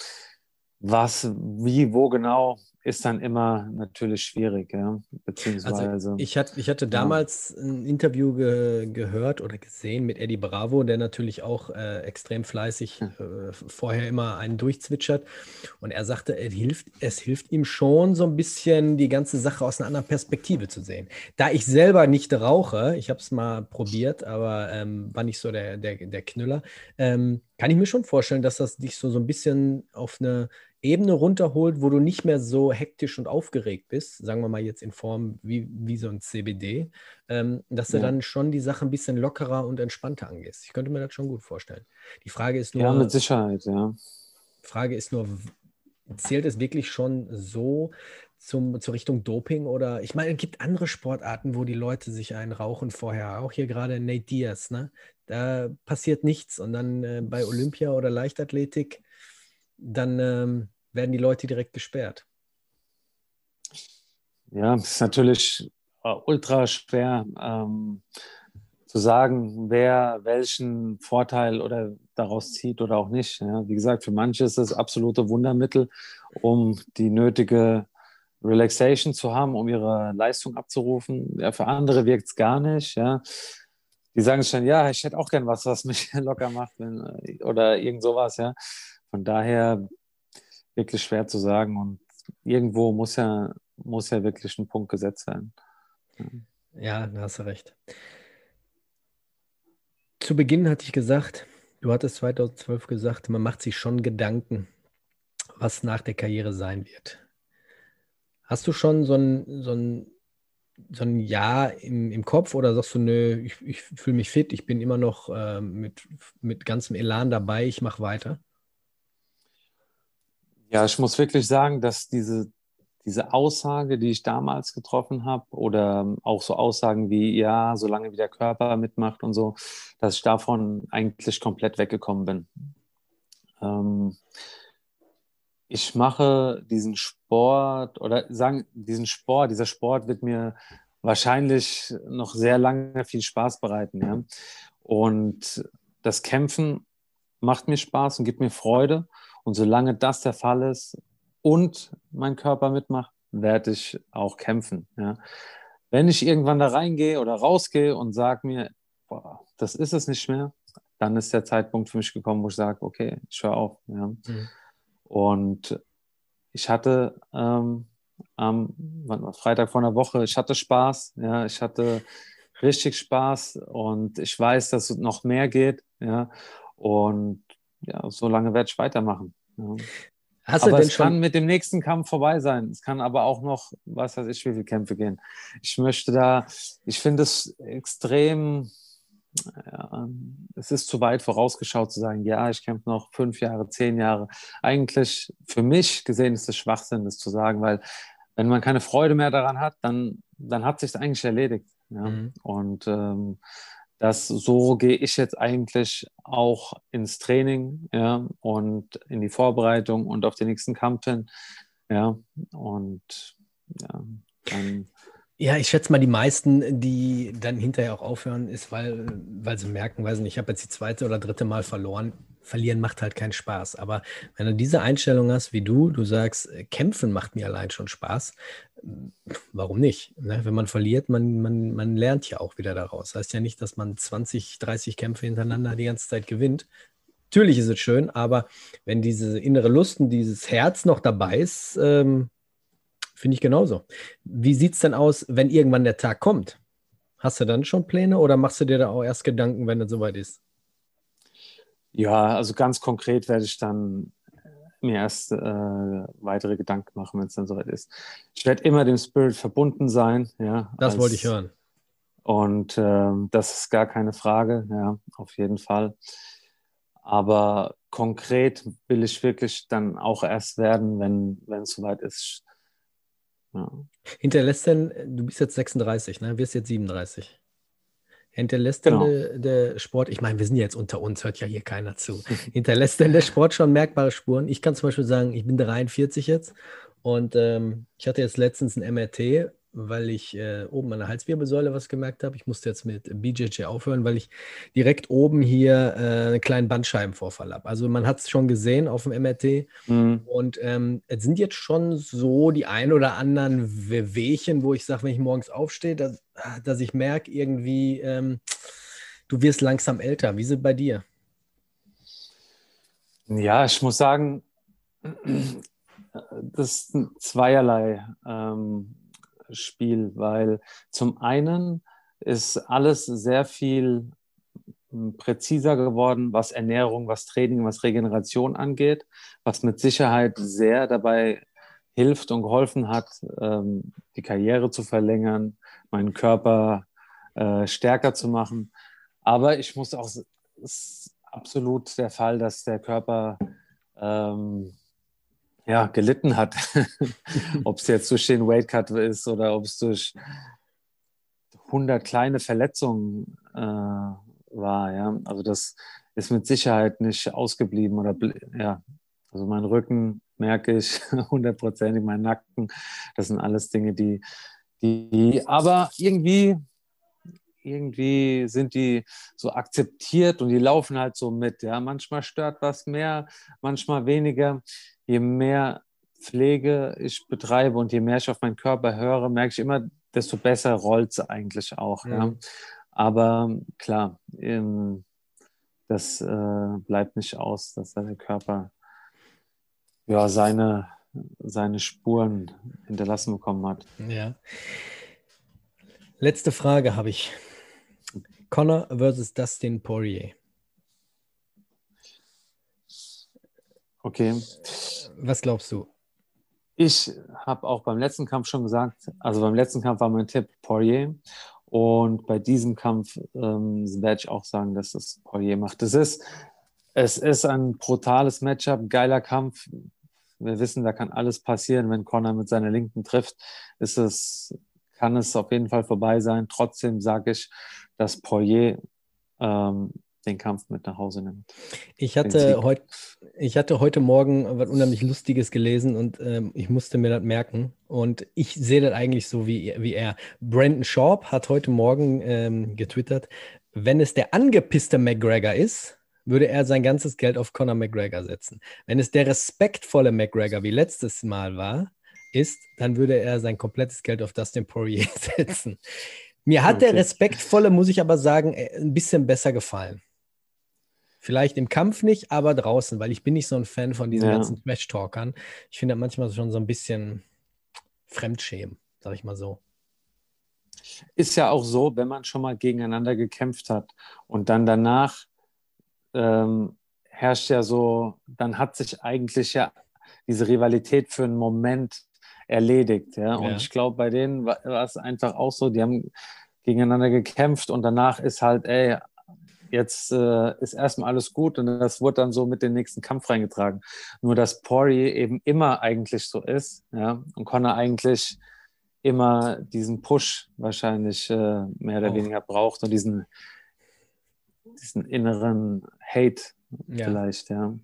Was, wie, wo genau, ist dann immer natürlich schwierig, ja. Beziehungsweise. Also ich, hatte, ich hatte damals ja. ein Interview ge, gehört oder gesehen mit Eddie Bravo, der natürlich auch äh, extrem fleißig äh, vorher immer einen durchzwitschert. Und er sagte, er hilft, es hilft ihm schon, so ein bisschen die ganze Sache aus einer anderen Perspektive zu sehen. Da ich selber nicht rauche, ich habe es mal probiert, aber ähm, war nicht so der, der, der Knüller, ähm, kann ich mir schon vorstellen, dass das dich so, so ein bisschen auf eine Ebene runterholt, wo du nicht mehr so hektisch und aufgeregt bist, sagen wir mal jetzt in Form wie, wie so ein CBD, ähm, dass du dann schon die Sache ein bisschen lockerer und entspannter angehst. Ich könnte mir das schon gut vorstellen. Die Frage ist nur. Ja, mit Sicherheit, ja. Frage ist nur, zählt es wirklich schon so zum, zur Richtung Doping oder ich meine, es gibt andere Sportarten, wo die Leute sich einen rauchen vorher, auch hier gerade Nate Diaz, ne? Da passiert nichts und dann äh, bei Olympia oder Leichtathletik dann ähm, werden die Leute direkt gesperrt. Ja, es ist natürlich äh, ultra schwer ähm, zu sagen, wer welchen Vorteil oder daraus zieht oder auch nicht. Ja. Wie gesagt, für manche ist es absolute Wundermittel, um die nötige Relaxation zu haben, um ihre Leistung abzurufen. Ja, für andere wirkt es gar nicht. Ja. Die sagen schon, ja, ich hätte auch gern was, was mich locker macht wenn, oder irgend sowas. Ja. Von daher wirklich schwer zu sagen und irgendwo muss ja, muss ja wirklich ein Punkt gesetzt sein. Ja, da hast du recht. Zu Beginn hatte ich gesagt, du hattest 2012 gesagt, man macht sich schon Gedanken, was nach der Karriere sein wird. Hast du schon so ein, so ein, so ein Jahr im, im Kopf oder sagst du, nö, ich, ich fühle mich fit, ich bin immer noch äh, mit, mit ganzem Elan dabei, ich mache weiter? Ja, ich muss wirklich sagen, dass diese, diese Aussage, die ich damals getroffen habe, oder auch so Aussagen wie, ja, solange wie der Körper mitmacht und so, dass ich davon eigentlich komplett weggekommen bin. Ähm, ich mache diesen Sport oder sagen, diesen Sport, dieser Sport wird mir wahrscheinlich noch sehr lange viel Spaß bereiten. Ja? Und das Kämpfen macht mir Spaß und gibt mir Freude. Und solange das der Fall ist und mein Körper mitmacht, werde ich auch kämpfen. Ja. Wenn ich irgendwann da reingehe oder rausgehe und sage mir, boah, das ist es nicht mehr, dann ist der Zeitpunkt für mich gekommen, wo ich sage, okay, ich höre auf. Ja. Mhm. Und ich hatte ähm, am Freitag vor einer Woche, ich hatte Spaß, ja, ich hatte richtig Spaß und ich weiß, dass es noch mehr geht, ja. Und ja, so lange werde ich weitermachen. Ja. Hast aber es schon... kann mit dem nächsten Kampf vorbei sein. Es kann aber auch noch, was weiß ich, wie viele Kämpfe gehen. Ich möchte da, ich finde es extrem, ja, es ist zu weit vorausgeschaut zu sagen, ja, ich kämpfe noch fünf Jahre, zehn Jahre. Eigentlich für mich gesehen ist es Schwachsinn, das zu sagen, weil wenn man keine Freude mehr daran hat, dann, dann hat sich eigentlich erledigt. Ja? Mhm. Und ähm, dass so gehe ich jetzt eigentlich auch ins Training ja, und in die Vorbereitung und auf den nächsten Kampf hin. Ja, und ja, dann. Ja, ich schätze mal, die meisten, die dann hinterher auch aufhören, ist, weil, weil sie merken, weiß nicht, ich habe jetzt die zweite oder dritte Mal verloren verlieren macht halt keinen Spaß. Aber wenn du diese Einstellung hast wie du, du sagst, äh, kämpfen macht mir allein schon Spaß, warum nicht? Ne? Wenn man verliert, man, man, man lernt ja auch wieder daraus. Das heißt ja nicht, dass man 20, 30 Kämpfe hintereinander die ganze Zeit gewinnt. Natürlich ist es schön, aber wenn diese innere Lust und dieses Herz noch dabei ist, ähm, finde ich genauso. Wie sieht es denn aus, wenn irgendwann der Tag kommt? Hast du dann schon Pläne oder machst du dir da auch erst Gedanken, wenn es soweit ist? Ja, also ganz konkret werde ich dann mir erst äh, weitere Gedanken machen, wenn es dann soweit ist. Ich werde immer dem Spirit verbunden sein. Ja, das als, wollte ich hören. Und äh, das ist gar keine Frage, ja, auf jeden Fall. Aber konkret will ich wirklich dann auch erst werden, wenn, wenn es soweit ist. Ja. Hinterlässt denn, du bist jetzt 36, ne? wirst jetzt 37. Hinterlässt genau. denn der, der, Sport, ich meine, wir sind jetzt unter uns, hört ja hier keiner zu. Hinterlässt denn der Sport schon merkbare Spuren? Ich kann zum Beispiel sagen, ich bin 43 jetzt und ähm, ich hatte jetzt letztens ein MRT weil ich äh, oben an der Halswirbelsäule was gemerkt habe. Ich musste jetzt mit BJJ aufhören, weil ich direkt oben hier äh, einen kleinen Bandscheibenvorfall habe. Also man hat es schon gesehen auf dem MRT. Mhm. Und ähm, es sind jetzt schon so die ein oder anderen Wehwehchen, wo ich sage, wenn ich morgens aufstehe, dass, dass ich merke, irgendwie, ähm, du wirst langsam älter. Wie ist es bei dir? Ja, ich muss sagen, das ist zweierlei. Ähm, Spiel, weil zum einen ist alles sehr viel hm, präziser geworden, was Ernährung, was Training, was Regeneration angeht, was mit Sicherheit sehr dabei hilft und geholfen hat, ähm, die Karriere zu verlängern, meinen Körper äh, stärker zu machen. Aber ich muss auch, es ist absolut der Fall, dass der Körper ähm, ja, gelitten hat. ob es jetzt durch den Weightcut ist oder ob es durch 100 kleine Verletzungen äh, war. Ja? Also das ist mit Sicherheit nicht ausgeblieben. Oder ja, also mein Rücken merke ich hundertprozentig, mein Nacken. Das sind alles Dinge, die, die aber irgendwie irgendwie sind die so akzeptiert und die laufen halt so mit. Ja, manchmal stört was mehr, manchmal weniger je mehr Pflege ich betreibe und je mehr ich auf meinen Körper höre, merke ich immer, desto besser rollt es eigentlich auch. Mhm. Ja. Aber klar, das äh, bleibt nicht aus, dass der Körper ja, seine, seine Spuren hinterlassen bekommen hat. Ja. Letzte Frage habe ich. Connor versus Dustin Poirier. Okay. Was glaubst du? Ich habe auch beim letzten Kampf schon gesagt, also beim letzten Kampf war mein Tipp Poirier. Und bei diesem Kampf ähm, werde ich auch sagen, dass das Poirier macht. Es ist, es ist ein brutales Matchup, geiler Kampf. Wir wissen, da kann alles passieren. Wenn Conor mit seiner Linken trifft, ist es, kann es auf jeden Fall vorbei sein. Trotzdem sage ich, dass Poirier ähm, den Kampf mit nach Hause nimmt. Ich hatte, heut, ich hatte heute Morgen was unheimlich Lustiges gelesen und ähm, ich musste mir das merken. Und ich sehe das eigentlich so wie, wie er. Brandon Sharp hat heute Morgen ähm, getwittert, wenn es der angepisste McGregor ist, würde er sein ganzes Geld auf Conor McGregor setzen. Wenn es der respektvolle McGregor wie letztes Mal war, ist, dann würde er sein komplettes Geld auf Dustin Poirier setzen. Mir hat okay. der respektvolle, muss ich aber sagen, äh, ein bisschen besser gefallen. Vielleicht im Kampf nicht, aber draußen, weil ich bin nicht so ein Fan von diesen ja. ganzen Trash-Talkern. Ich finde manchmal schon so ein bisschen Fremdschämen, sag ich mal so. Ist ja auch so, wenn man schon mal gegeneinander gekämpft hat und dann danach ähm, herrscht ja so, dann hat sich eigentlich ja diese Rivalität für einen Moment erledigt. Ja? Und ja. ich glaube, bei denen war, war es einfach auch so, die haben gegeneinander gekämpft und danach ist halt, ey, jetzt äh, ist erstmal alles gut und das wurde dann so mit dem nächsten Kampf reingetragen. Nur dass Poirier eben immer eigentlich so ist, ja, und Connor eigentlich immer diesen Push wahrscheinlich äh, mehr oder oh. weniger braucht und diesen, diesen inneren Hate ja. vielleicht, ja.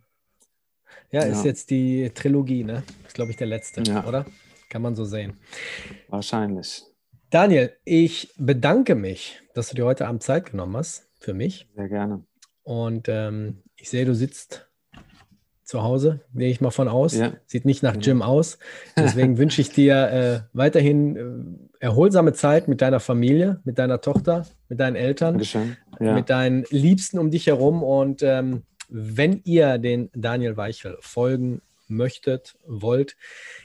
ja. Ja, ist jetzt die Trilogie, ne? Ist, glaube ich, der letzte, ja. oder? Kann man so sehen. Wahrscheinlich. Daniel, ich bedanke mich, dass du dir heute Abend Zeit genommen hast für mich. Sehr gerne. Und ähm, ich sehe, du sitzt zu Hause, gehe ich mal von aus. Ja. Sieht nicht nach Gym aus. Deswegen wünsche ich dir äh, weiterhin äh, erholsame Zeit mit deiner Familie, mit deiner Tochter, mit deinen Eltern, ja. mit deinen Liebsten um dich herum. Und ähm, wenn ihr den Daniel Weichel folgen möchtet, wollt,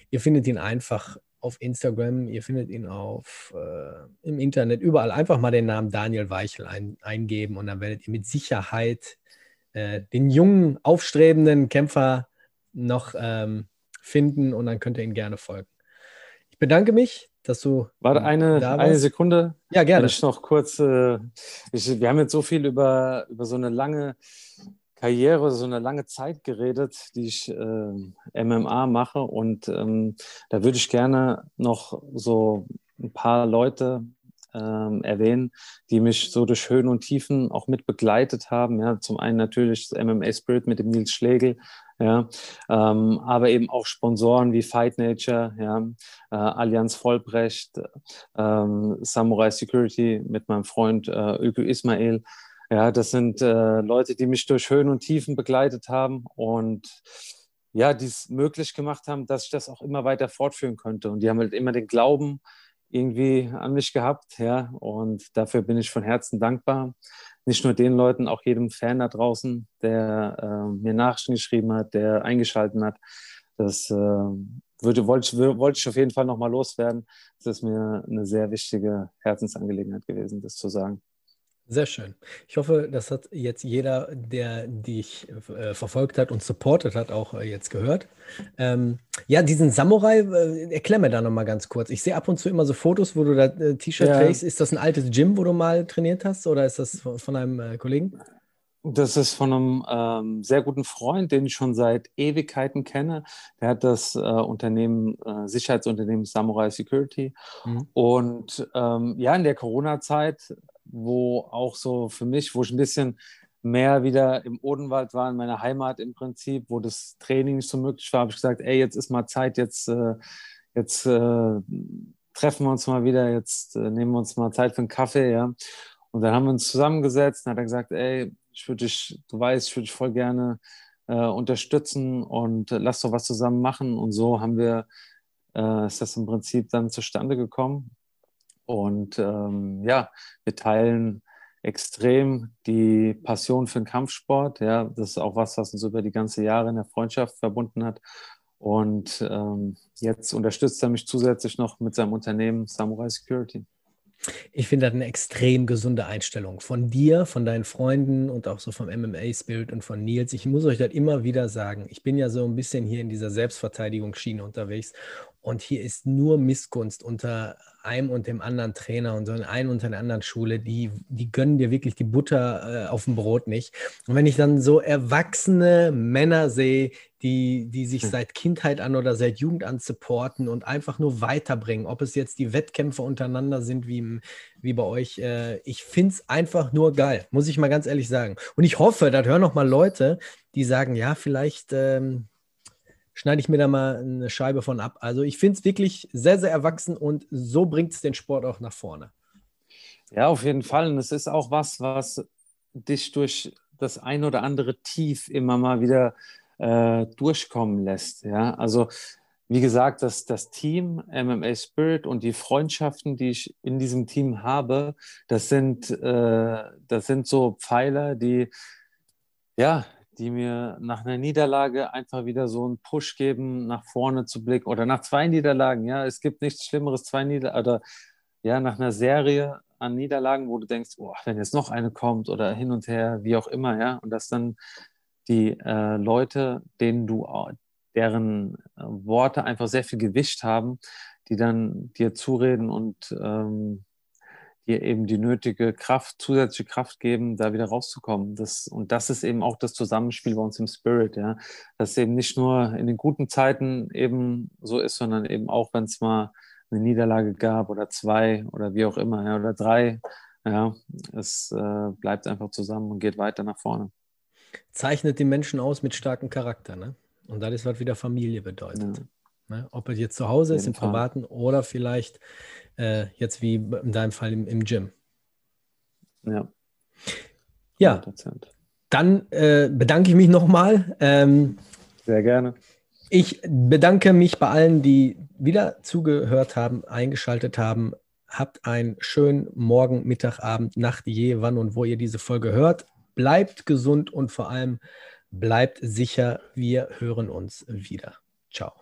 ihr findet ihn einfach auf Instagram, ihr findet ihn auf äh, im Internet, überall einfach mal den Namen Daniel Weichel ein, eingeben und dann werdet ihr mit Sicherheit äh, den jungen, aufstrebenden Kämpfer noch ähm, finden und dann könnt ihr ihn gerne folgen. Ich bedanke mich, dass du. Warte eine, eine Sekunde. Ja, gerne. Wenn ich noch kurz, äh, ich, wir haben jetzt so viel über, über so eine lange Karriere, so eine lange Zeit geredet, die ich äh, MMA mache. Und ähm, da würde ich gerne noch so ein paar Leute ähm, erwähnen, die mich so durch Höhen und Tiefen auch mit begleitet haben. Ja, zum einen natürlich das MMA Spirit mit dem Nils Schlegel, ja, ähm, aber eben auch Sponsoren wie Fight Nature, ja, äh, Allianz Vollbrecht, ähm, Samurai Security mit meinem Freund äh, Öko Ismail. Ja, das sind äh, Leute, die mich durch Höhen und Tiefen begleitet haben und ja, die es möglich gemacht haben, dass ich das auch immer weiter fortführen könnte. Und die haben halt immer den Glauben irgendwie an mich gehabt, ja, und dafür bin ich von Herzen dankbar. Nicht nur den Leuten, auch jedem Fan da draußen, der äh, mir Nachrichten geschrieben hat, der eingeschalten hat. Das äh, würde, wollte, wollte ich auf jeden Fall nochmal loswerden. Das ist mir eine sehr wichtige Herzensangelegenheit gewesen, das zu sagen. Sehr schön. Ich hoffe, das hat jetzt jeder, der dich äh, verfolgt hat und supportet hat, auch äh, jetzt gehört. Ähm, ja, diesen Samurai, äh, erklär mir da nochmal ganz kurz. Ich sehe ab und zu immer so Fotos, wo du da äh, T-Shirt ja. trägst. Ist das ein altes Gym, wo du mal trainiert hast oder ist das von, von einem äh, Kollegen? Das ist von einem ähm, sehr guten Freund, den ich schon seit Ewigkeiten kenne. Der hat das äh, Unternehmen, äh, Sicherheitsunternehmen Samurai Security. Mhm. Und ähm, ja, in der Corona-Zeit wo auch so für mich, wo ich ein bisschen mehr wieder im Odenwald war, in meiner Heimat im Prinzip, wo das Training nicht so möglich war, habe ich gesagt, ey, jetzt ist mal Zeit, jetzt, äh, jetzt äh, treffen wir uns mal wieder, jetzt äh, nehmen wir uns mal Zeit für einen Kaffee, ja. Und dann haben wir uns zusammengesetzt und hat er gesagt, ey, ich würde dich, du weißt, ich würde dich voll gerne äh, unterstützen und lass doch was zusammen machen. Und so haben wir, äh, ist das im Prinzip dann zustande gekommen. Und ähm, ja, wir teilen extrem die Passion für den Kampfsport. Ja, das ist auch was, was uns über die ganze Jahre in der Freundschaft verbunden hat. Und ähm, jetzt unterstützt er mich zusätzlich noch mit seinem Unternehmen Samurai Security. Ich finde das eine extrem gesunde Einstellung von dir, von deinen Freunden und auch so vom MMA Spirit und von Nils. Ich muss euch das immer wieder sagen. Ich bin ja so ein bisschen hier in dieser Selbstverteidigungsschiene unterwegs und hier ist nur Missgunst unter einem und dem anderen Trainer und so in einem und der anderen Schule, die, die gönnen dir wirklich die Butter äh, auf dem Brot nicht. Und wenn ich dann so erwachsene Männer sehe, die, die sich hm. seit Kindheit an oder seit Jugend an supporten und einfach nur weiterbringen, ob es jetzt die Wettkämpfe untereinander sind wie, wie bei euch, äh, ich finde es einfach nur geil, muss ich mal ganz ehrlich sagen. Und ich hoffe, da hören noch mal Leute, die sagen, ja, vielleicht ähm, schneide ich mir da mal eine Scheibe von ab. Also ich finde es wirklich sehr, sehr erwachsen und so bringt es den Sport auch nach vorne. Ja, auf jeden Fall. Und es ist auch was, was dich durch das ein oder andere Tief immer mal wieder äh, durchkommen lässt. Ja, also wie gesagt, das, das Team MMA Spirit und die Freundschaften, die ich in diesem Team habe, das sind, äh, das sind so Pfeiler, die, ja, die mir nach einer Niederlage einfach wieder so einen Push geben, nach vorne zu blicken oder nach zwei Niederlagen. Ja, es gibt nichts Schlimmeres, zwei Niederlagen oder ja, nach einer Serie an Niederlagen, wo du denkst, oh, wenn jetzt noch eine kommt oder hin und her, wie auch immer, ja, und dass dann die äh, Leute, denen du, deren äh, Worte einfach sehr viel Gewicht haben, die dann dir zureden und ähm, dir eben die nötige Kraft, zusätzliche Kraft geben, da wieder rauszukommen. Das, und das ist eben auch das Zusammenspiel bei uns im Spirit, ja. Dass eben nicht nur in den guten Zeiten eben so ist, sondern eben auch, wenn es mal eine Niederlage gab oder zwei oder wie auch immer, ja, oder drei, ja, es äh, bleibt einfach zusammen und geht weiter nach vorne. Zeichnet die Menschen aus mit starkem Charakter, ne? Und das ist, was wieder Familie bedeutet. Ja. Ne? Ob es jetzt zu Hause ist, im Fall. Privaten oder vielleicht äh, jetzt wie in deinem Fall im, im Gym. Ja. Ja. Dann äh, bedanke ich mich nochmal. Ähm, Sehr gerne. Ich bedanke mich bei allen, die wieder zugehört haben, eingeschaltet haben. Habt einen schönen Morgen, Mittag, Abend, Nacht, je, wann und wo ihr diese Folge hört. Bleibt gesund und vor allem bleibt sicher. Wir hören uns wieder. Ciao.